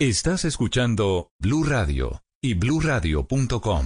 Estás escuchando Blue Radio y bluradio.com.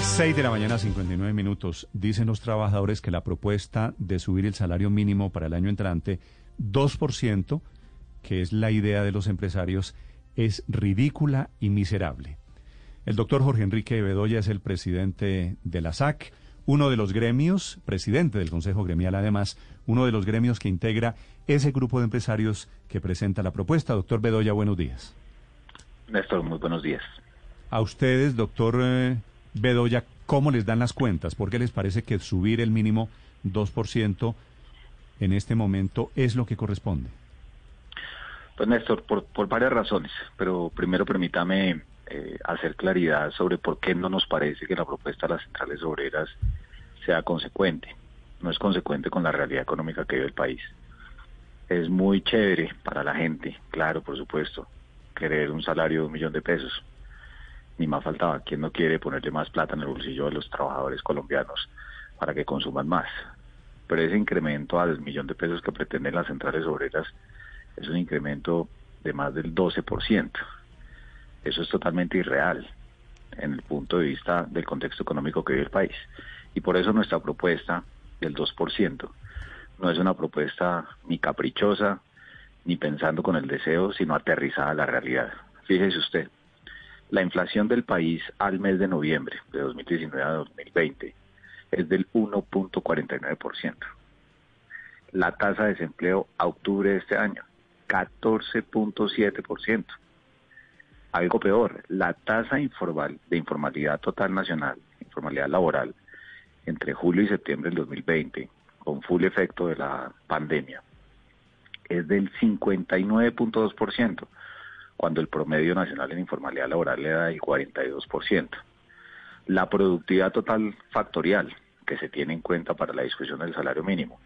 6 de la mañana, 59 minutos. Dicen los trabajadores que la propuesta de subir el salario mínimo para el año entrante 2%, que es la idea de los empresarios, es ridícula y miserable. El doctor Jorge Enrique Bedoya es el presidente de la SAC, uno de los gremios, presidente del Consejo Gremial además, uno de los gremios que integra ese grupo de empresarios que presenta la propuesta. Doctor Bedoya, buenos días. Néstor, muy buenos días. A ustedes, doctor eh, Bedoya, ¿cómo les dan las cuentas? ¿Por qué les parece que subir el mínimo 2% en este momento es lo que corresponde? Pues Néstor, por, varias razones, pero primero permítame eh, hacer claridad sobre por qué no nos parece que la propuesta de las centrales obreras sea consecuente. No es consecuente con la realidad económica que vive el país es muy chévere para la gente, claro, por supuesto, querer un salario de un millón de pesos. Ni más faltaba, ¿quién no quiere ponerle más plata en el bolsillo de los trabajadores colombianos para que consuman más? Pero ese incremento al millón de pesos que pretenden las centrales obreras es un incremento de más del 12%. Eso es totalmente irreal en el punto de vista del contexto económico que vive el país. Y por eso nuestra propuesta del 2% no es una propuesta ni caprichosa, ni pensando con el deseo, sino aterrizada a la realidad. Fíjese usted, la inflación del país al mes de noviembre de 2019 a 2020 es del 1.49%. La tasa de desempleo a octubre de este año, 14.7%. Algo peor, la tasa informal de informalidad total nacional, informalidad laboral, entre julio y septiembre del 2020 con full efecto de la pandemia, es del 59.2%, cuando el promedio nacional en informalidad laboral le da el 42%. La productividad total factorial que se tiene en cuenta para la discusión del salario mínimo,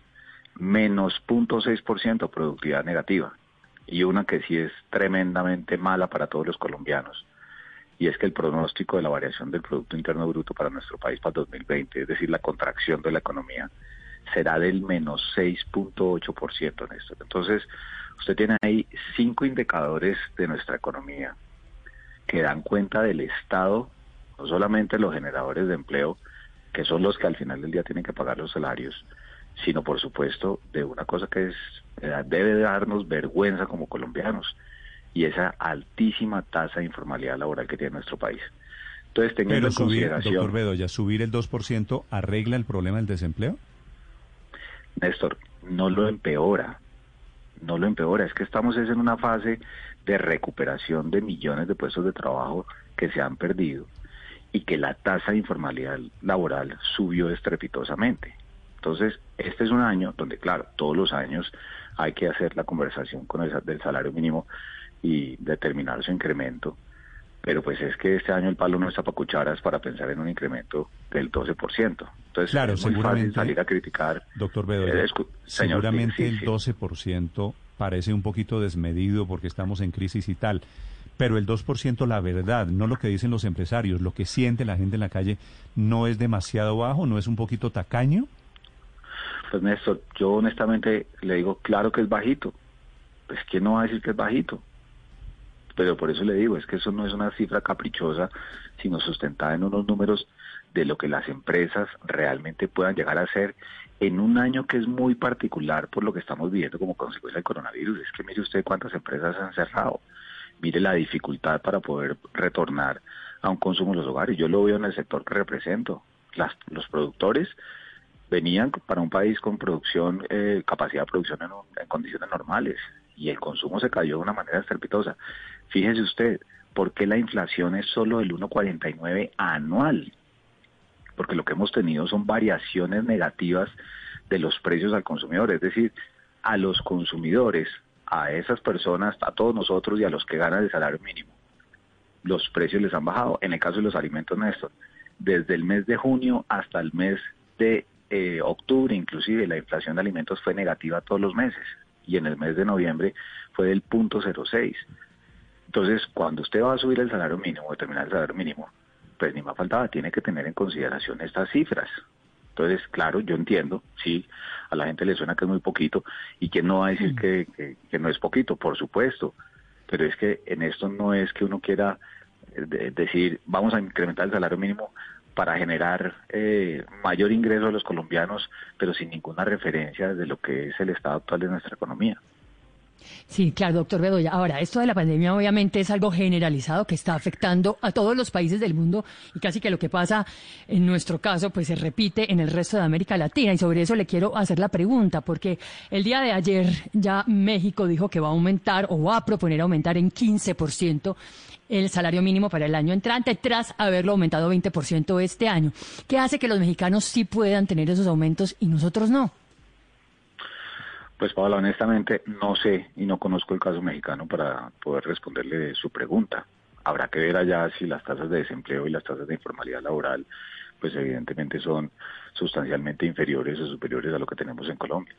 menos 0.6% productividad negativa, y una que sí es tremendamente mala para todos los colombianos, y es que el pronóstico de la variación del Producto Interno Bruto para nuestro país para 2020, es decir, la contracción de la economía, será del menos 6.8%, Néstor. Entonces, usted tiene ahí cinco indicadores de nuestra economía que dan cuenta del estado, no solamente los generadores de empleo, que son los que al final del día tienen que pagar los salarios, sino por supuesto de una cosa que es eh, debe darnos vergüenza como colombianos y esa altísima tasa de informalidad laboral que tiene nuestro país. Entonces, teniendo en consideración... Doctor Bedoya, ¿subir el 2% arregla el problema del desempleo? Néstor, no lo empeora, no lo empeora, es que estamos en una fase de recuperación de millones de puestos de trabajo que se han perdido y que la tasa de informalidad laboral subió estrepitosamente. Entonces, este es un año donde, claro, todos los años hay que hacer la conversación con el del salario mínimo y determinar su incremento pero pues es que este año el palo no está para cucharas para pensar en un incremento del 12%. Entonces, claro, es muy seguramente, salir a criticar. Doctor Bedoya, seguramente el 12% parece un poquito desmedido porque estamos en crisis y tal. Pero el 2%, la verdad, no lo que dicen los empresarios, lo que siente la gente en la calle, ¿no es demasiado bajo? ¿No es un poquito tacaño? Pues Néstor, yo honestamente le digo, claro que es bajito. Pues ¿quién no va a decir que es bajito? pero por eso le digo, es que eso no es una cifra caprichosa, sino sustentada en unos números de lo que las empresas realmente puedan llegar a hacer en un año que es muy particular por lo que estamos viviendo como consecuencia del coronavirus. Es que mire usted cuántas empresas han cerrado, mire la dificultad para poder retornar a un consumo en los hogares. Yo lo veo en el sector que represento. Las, los productores venían para un país con producción, eh, capacidad de producción en condiciones normales y el consumo se cayó de una manera estrepitosa. Fíjese usted, ¿por qué la inflación es solo del 1,49 anual? Porque lo que hemos tenido son variaciones negativas de los precios al consumidor, es decir, a los consumidores, a esas personas, a todos nosotros y a los que ganan el salario mínimo. Los precios les han bajado. En el caso de los alimentos, Néstor, desde el mes de junio hasta el mes de eh, octubre, inclusive, la inflación de alimentos fue negativa todos los meses y en el mes de noviembre fue del punto 06. Entonces, cuando usted va a subir el salario mínimo, determinar el salario mínimo, pues ni más faltaba, tiene que tener en consideración estas cifras. Entonces, claro, yo entiendo, sí, a la gente le suena que es muy poquito y que no va a decir que, que, no es poquito, por supuesto, pero es que en esto no es que uno quiera eh, decir vamos a incrementar el salario mínimo para generar eh, mayor ingreso a los colombianos, pero sin ninguna referencia de lo que es el estado actual de nuestra economía. Sí, claro, doctor Bedoya. Ahora, esto de la pandemia obviamente es algo generalizado que está afectando a todos los países del mundo y casi que lo que pasa en nuestro caso pues se repite en el resto de América Latina y sobre eso le quiero hacer la pregunta porque el día de ayer ya México dijo que va a aumentar o va a proponer aumentar en 15% el salario mínimo para el año entrante tras haberlo aumentado 20% este año. ¿Qué hace que los mexicanos sí puedan tener esos aumentos y nosotros no? Pues Paola, honestamente no sé y no conozco el caso mexicano para poder responderle su pregunta. Habrá que ver allá si las tasas de desempleo y las tasas de informalidad laboral, pues evidentemente son sustancialmente inferiores o superiores a lo que tenemos en Colombia.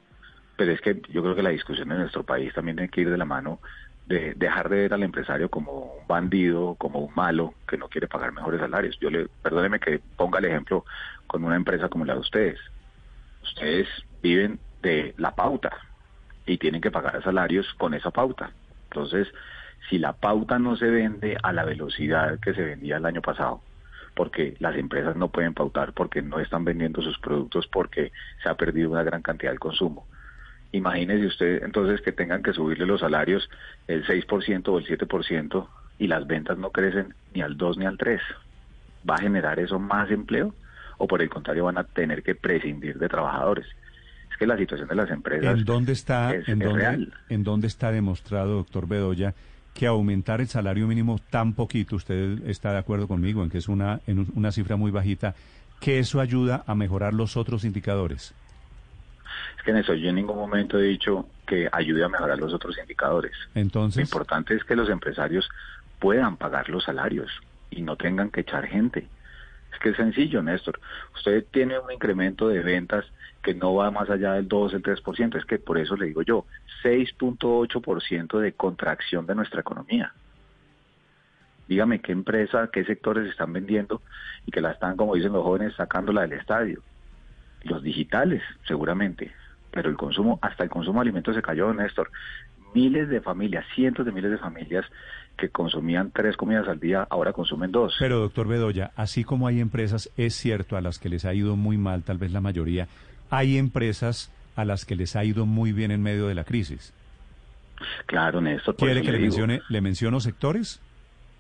Pero es que yo creo que la discusión en nuestro país también tiene que ir de la mano de dejar de ver al empresario como un bandido, como un malo que no quiere pagar mejores salarios. Yo le, perdóneme que ponga el ejemplo con una empresa como la de ustedes. Ustedes viven de la pauta, y tienen que pagar salarios con esa pauta. Entonces, si la pauta no se vende a la velocidad que se vendía el año pasado, porque las empresas no pueden pautar porque no están vendiendo sus productos porque se ha perdido una gran cantidad del consumo. Imagínese usted entonces que tengan que subirle los salarios el 6% o el 7% y las ventas no crecen ni al 2 ni al 3. ¿Va a generar eso más empleo? ¿O por el contrario van a tener que prescindir de trabajadores? Que la situación de las empresas ¿En dónde está, en dónde, ¿En dónde está demostrado, doctor Bedoya, que aumentar el salario mínimo tan poquito, usted está de acuerdo conmigo en que es una, en una cifra muy bajita, que eso ayuda a mejorar los otros indicadores? Es que en eso yo en ningún momento he dicho que ayude a mejorar los otros indicadores. Entonces. Lo importante es que los empresarios puedan pagar los salarios y no tengan que echar gente. Es que es sencillo, Néstor. Usted tiene un incremento de ventas que no va más allá del 2, el 3%. Es que por eso le digo yo, 6.8% de contracción de nuestra economía. Dígame qué empresa, qué sectores están vendiendo y que la están, como dicen los jóvenes, sacándola del estadio. Los digitales, seguramente. Pero el consumo, hasta el consumo de alimentos se cayó, Néstor. Miles de familias, cientos de miles de familias que consumían tres comidas al día, ahora consumen dos. Pero, doctor Bedoya, así como hay empresas, es cierto, a las que les ha ido muy mal, tal vez la mayoría, hay empresas a las que les ha ido muy bien en medio de la crisis. Claro, Néstor. ¿Quiere que le, mencione, le menciono sectores?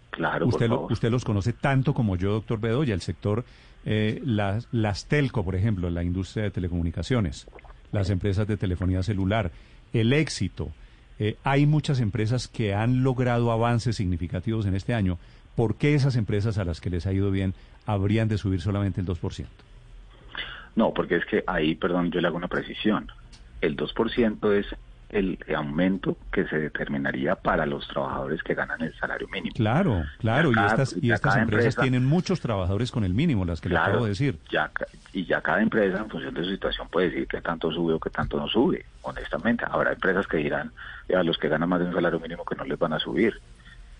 Claro, usted, por usted los conoce tanto como yo, doctor Bedoya, el sector, eh, las, las telco, por ejemplo, la industria de telecomunicaciones, las empresas de telefonía celular, el éxito, eh, hay muchas empresas que han logrado avances significativos en este año. ¿Por qué esas empresas a las que les ha ido bien habrían de subir solamente el 2%? No, porque es que ahí, perdón, yo le hago una precisión. El 2% es el aumento que se determinaría para los trabajadores que ganan el salario mínimo. Claro, claro, y, estas, y estas empresas tienen muchos trabajadores con el mínimo, las que le acabo de decir. Ya, y ya cada empresa, en función de su situación, puede decir que tanto sube o que tanto no sube, honestamente. Habrá empresas que dirán a los que ganan más de un salario mínimo que no les van a subir.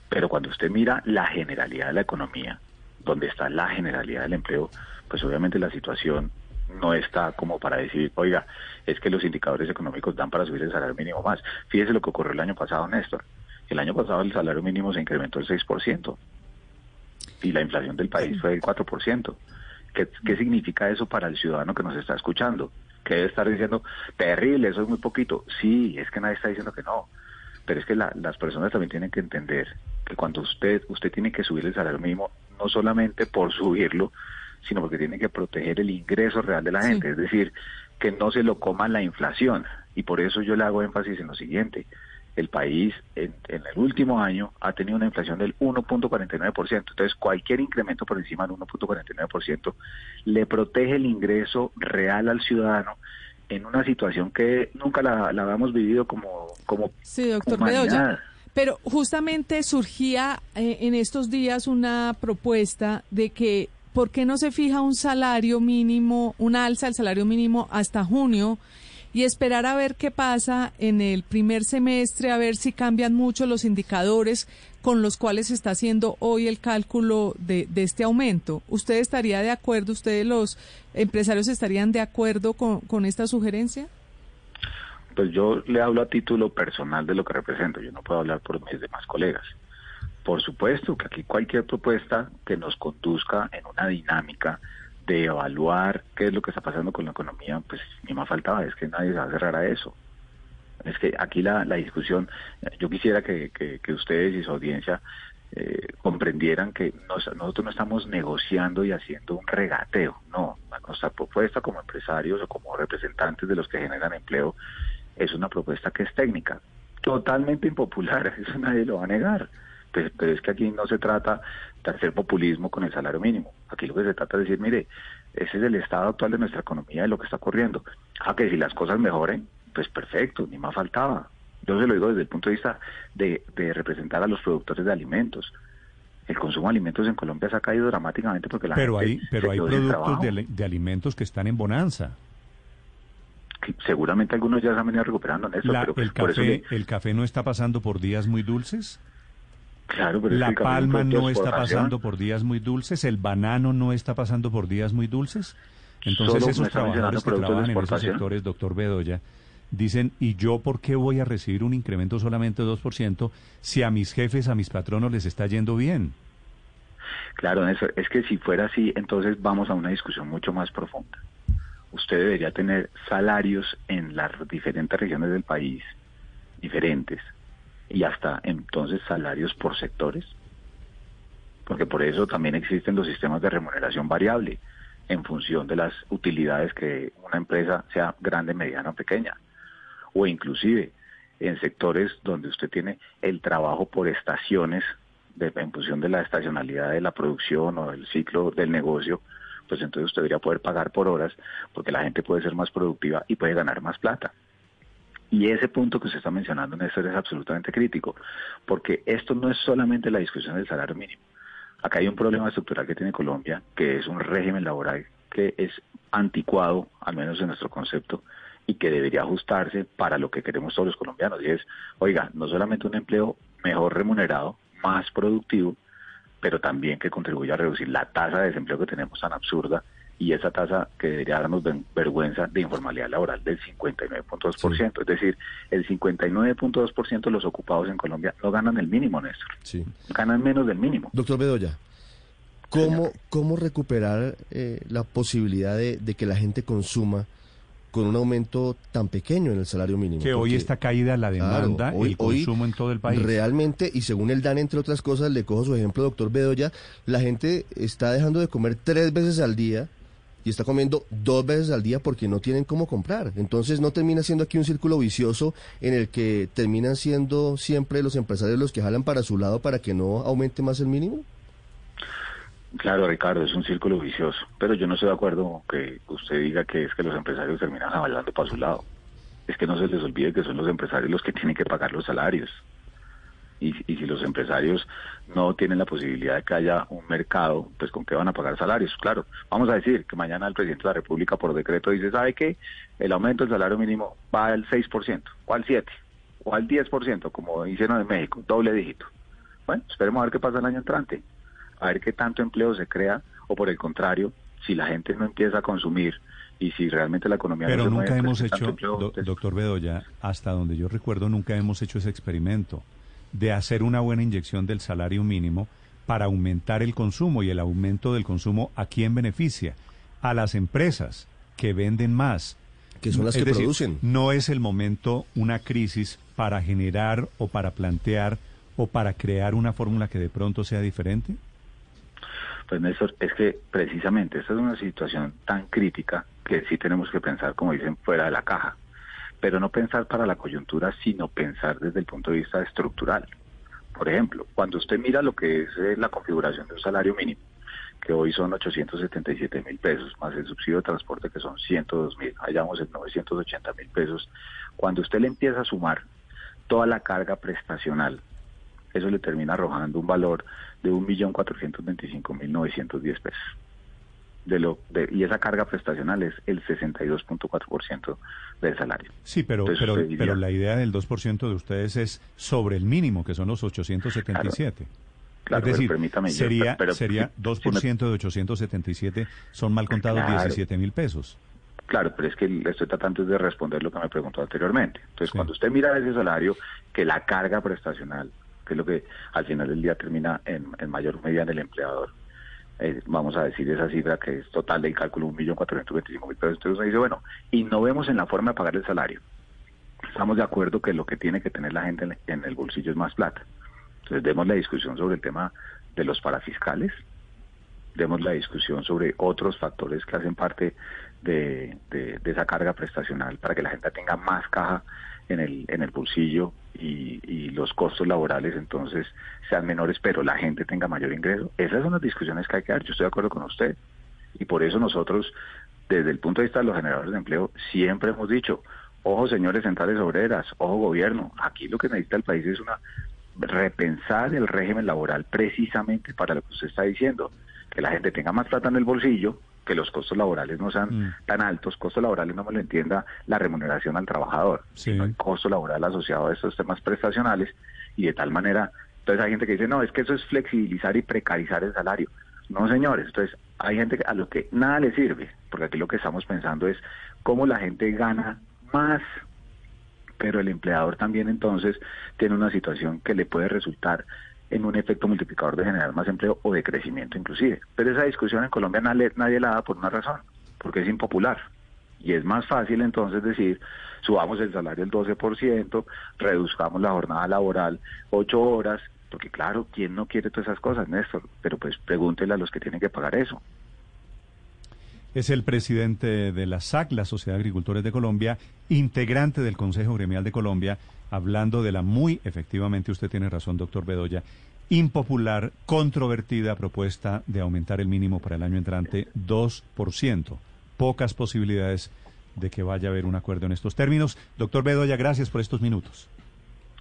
Pero cuando usted mira la generalidad de la economía, donde está la generalidad del empleo, pues obviamente la situación no está como para decir, oiga, es que los indicadores económicos dan para subir el salario mínimo más. Fíjese lo que ocurrió el año pasado, Néstor. El año pasado el salario mínimo se incrementó el 6% y la inflación del país fue del 4%. ¿Qué, ¿Qué significa eso para el ciudadano que nos está escuchando? Que debe estar diciendo, terrible, eso es muy poquito. Sí, es que nadie está diciendo que no. Pero es que las personas también tienen que entender que cuando usted, usted tiene que subir el salario mínimo, no solamente por subirlo, sino porque tiene que proteger el ingreso real de la gente, es decir, que no se lo coma la inflación. Y por eso yo le hago énfasis en lo siguiente. El país en, el último año ha tenido una inflación del 1.49%. Entonces, cualquier incremento por encima del 1.49% le protege el ingreso real al ciudadano en una situación que nunca la, habíamos vivido como, como sí, doctor humanidad. Pero justamente surgía eh, en estos días una propuesta de que ¿por qué no se fija un salario mínimo, un alza del salario mínimo hasta junio y esperar a ver qué pasa en el primer semestre, a ver si cambian mucho los indicadores con los cuales se está haciendo hoy el cálculo de, de este aumento. ¿Usted estaría de acuerdo, ustedes los empresarios estarían de acuerdo con, con esta sugerencia? Pues yo le hablo a título personal de lo que represento, yo no puedo hablar por mis demás colegas. Por supuesto que aquí cualquier propuesta que nos conduzca en una dinámica de evaluar qué es lo que está pasando con la economía, pues ni más faltaba, es que nadie se va a cerrar a eso. Es que aquí la, discusión, yo quisiera que, ustedes y su audiencia eh, comprendieran que nosotros no estamos negociando y haciendo un regateo, no, nuestra propuesta como empresarios o como representantes de los que generan empleo es una propuesta que es técnica, totalmente impopular, eso nadie lo va a negar. Pero, pues, pero, es que aquí no se trata de hacer populismo con el salario mínimo. Aquí lo que se trata es decir, mire, ese es el estado actual de nuestra economía y lo que está ocurriendo. Ah, que si las cosas mejoren, pues perfecto, ni más faltaba. Yo se lo digo desde el punto de vista de, de representar a los productores de alimentos. El consumo de alimentos en Colombia se ha caído dramáticamente porque la pero Hay, pero hay productos de alimentos que están en bonanza seguramente algunos ya se han venido recuperando en eso. pero el, café, ¿El café no está pasando por días muy dulces? Claro, pero la palma no está pasando por días muy dulces, el banano no está pasando por días muy dulces. Entonces esos trabajadores que trabajan en esos sectores, doctor Bedoya, dicen, ¿y yo por qué voy a recibir un incremento solamente de 2% si a mis jefes, a mis patronos les está yendo bien? Claro, eso, es que si fuera así, entonces vamos a una discusión mucho más profunda usted debería tener salarios en las diferentes regiones del país diferentes y hasta entonces salarios por sectores, porque por eso también existen los sistemas de remuneración variable en función de las utilidades que una empresa sea grande, mediana o pequeña, o inclusive en sectores donde usted tiene el trabajo por estaciones de, en función de la estacionalidad de la producción o del ciclo del negocio, pues entonces usted debería poder pagar por horas porque la gente puede ser más productiva y puede ganar más plata. Y ese punto que usted está mencionando, Néstor, es absolutamente crítico, porque esto no es solamente la discusión del salario mínimo. Acá hay un problema estructural que tiene Colombia, que es un régimen laboral que es anticuado, al menos en nuestro concepto, y que debería ajustarse para lo que queremos todos los colombianos. Y es, oiga, no solamente un empleo mejor remunerado, más productivo, pero también que contribuya a reducir la tasa de desempleo que tenemos tan absurda y esa tasa que debería darnos vergüenza de informalidad laboral del 59.2%. Es decir, el 59.2% de los ocupados en Colombia no ganan el mínimo, Néstor. Sí. Ganan menos del mínimo. Doctor Bedoya, ¿cómo, cómo recuperar eh, la posibilidad de, de que la gente consuma con un aumento tan pequeño en el salario mínimo. Que hoy está caída la demanda, y el consumo en todo el país. Realmente, y según el DAN, entre otras cosas, le cojo su ejemplo, doctor Bedoya, la gente está dejando de comer tres veces al día y está comiendo dos veces al día porque no tienen cómo comprar. Entonces no termina siendo aquí un círculo vicioso en el que terminan siendo siempre los empresarios los que jalan para su lado para que no aumente más el mínimo. Claro, Ricardo, es un círculo vicioso, pero yo no estoy de acuerdo que usted diga que es que los empresarios terminan avalando para su lado. Es que no se les olvide que son los empresarios los que tienen que pagar los salarios. Y, y si los empresarios no tienen la posibilidad de que haya un mercado, pues con qué van a pagar salarios. Claro, vamos a decir que mañana el presidente de la República por decreto dice, ¿sabe qué? El aumento del salario mínimo va al 6%, o al 7%, o al 10%, como hicieron en México, doble dígito. Bueno, esperemos a ver qué pasa el año entrante a ver qué tanto empleo se crea o por el contrario, si la gente no empieza a consumir y si realmente la economía Pero no nunca hemos pues, hecho, pues, doctor Bedoya, hasta donde yo recuerdo, nunca hemos hecho ese experimento de hacer una buena inyección del salario mínimo para aumentar el consumo y el aumento del consumo a quién beneficia? A las empresas que venden más. Que son las que producen. No es el momento una crisis para generar o para plantear o para crear una fórmula que de pronto sea diferente. Pues Néstor, es que precisamente esta es una situación tan crítica que sí tenemos que pensar, como dicen, fuera de la caja. Pero no pensar para la coyuntura, sino pensar desde el punto de vista estructural. Por ejemplo, cuando usted mira lo que es eh, la configuración de un salario mínimo, que hoy son 877 mil pesos, más el subsidio de transporte que son 102 mil, hallamos en 980 mil pesos, cuando usted le empieza a sumar toda la carga prestacional, eso le termina arrojando un valor de 1.425.910 pesos. De lo de, y esa carga prestacional es el 62.4% del salario. Sí, pero Entonces, pero, pero la idea del 2% de ustedes es sobre el mínimo, que son los 877. Claro, es pero decir, permítame, yo- sería, pero- sería si- 2% de 877, son mal contados Claro. 17 mil pesos. Claro, pero es que le estoy tratando de responder lo que me preguntó anteriormente. Entonces, Sí. cuando usted mira ese salario, que la carga prestacional, que es lo que al final del día termina en, en mayor medida en el empleador, eh, vamos a decir esa cifra que es total del cálculo, 1.425.000 pesos. Entonces uno dice, bueno, y no vemos en la forma de pagar el salario. Estamos de acuerdo que lo que tiene que tener la gente en, en el bolsillo es más plata. Entonces, demos la discusión sobre el tema de los parafiscales, demos la discusión sobre otros factores que hacen parte de, esa carga prestacional para que la gente tenga más caja en el, en el bolsillo y, y los costos laborales entonces sean menores, pero la gente tenga mayor ingreso. Esas son las discusiones que hay que dar. Yo estoy de acuerdo con usted. Y por eso nosotros, desde el punto de vista de los generadores de empleo, siempre hemos dicho, ojo señores centrales obreras, ojo gobierno, aquí lo que necesita el país es una repensar el régimen laboral precisamente para lo que usted está diciendo, que la gente tenga más plata en el bolsillo, que los costos laborales no sean Mm. tan altos, costos laborales no me lo entienda la remuneración al trabajador, Sí. sino el costo laboral asociado a estos temas prestacionales y de tal manera, entonces hay gente que dice, no, es que eso es flexibilizar y precarizar el salario. No, señores, entonces hay gente a lo que nada le sirve, porque aquí lo que estamos pensando es cómo la gente gana más pero el empleador también entonces tiene una situación que le puede resultar en un efecto multiplicador de generar más empleo o de crecimiento inclusive. Pero esa discusión en Colombia nadie, la da por una razón, porque es impopular. Y es más fácil entonces decir, subamos el salario el 12%, reduzcamos la jornada laboral 8 horas, porque claro, ¿quién no quiere todas esas cosas, Néstor? Pero pues pregúntele a los que tienen que pagar eso. Es el presidente de la SAC, la Sociedad de Agricultores de Colombia, integrante del Consejo Gremial de Colombia, hablando de la muy, efectivamente, usted tiene razón, doctor Bedoya, impopular, controvertida propuesta de aumentar el mínimo para el año entrante 2%. Pocas posibilidades de que vaya a haber un acuerdo en estos términos. Doctor Bedoya, gracias por estos minutos.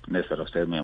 Néstor, muy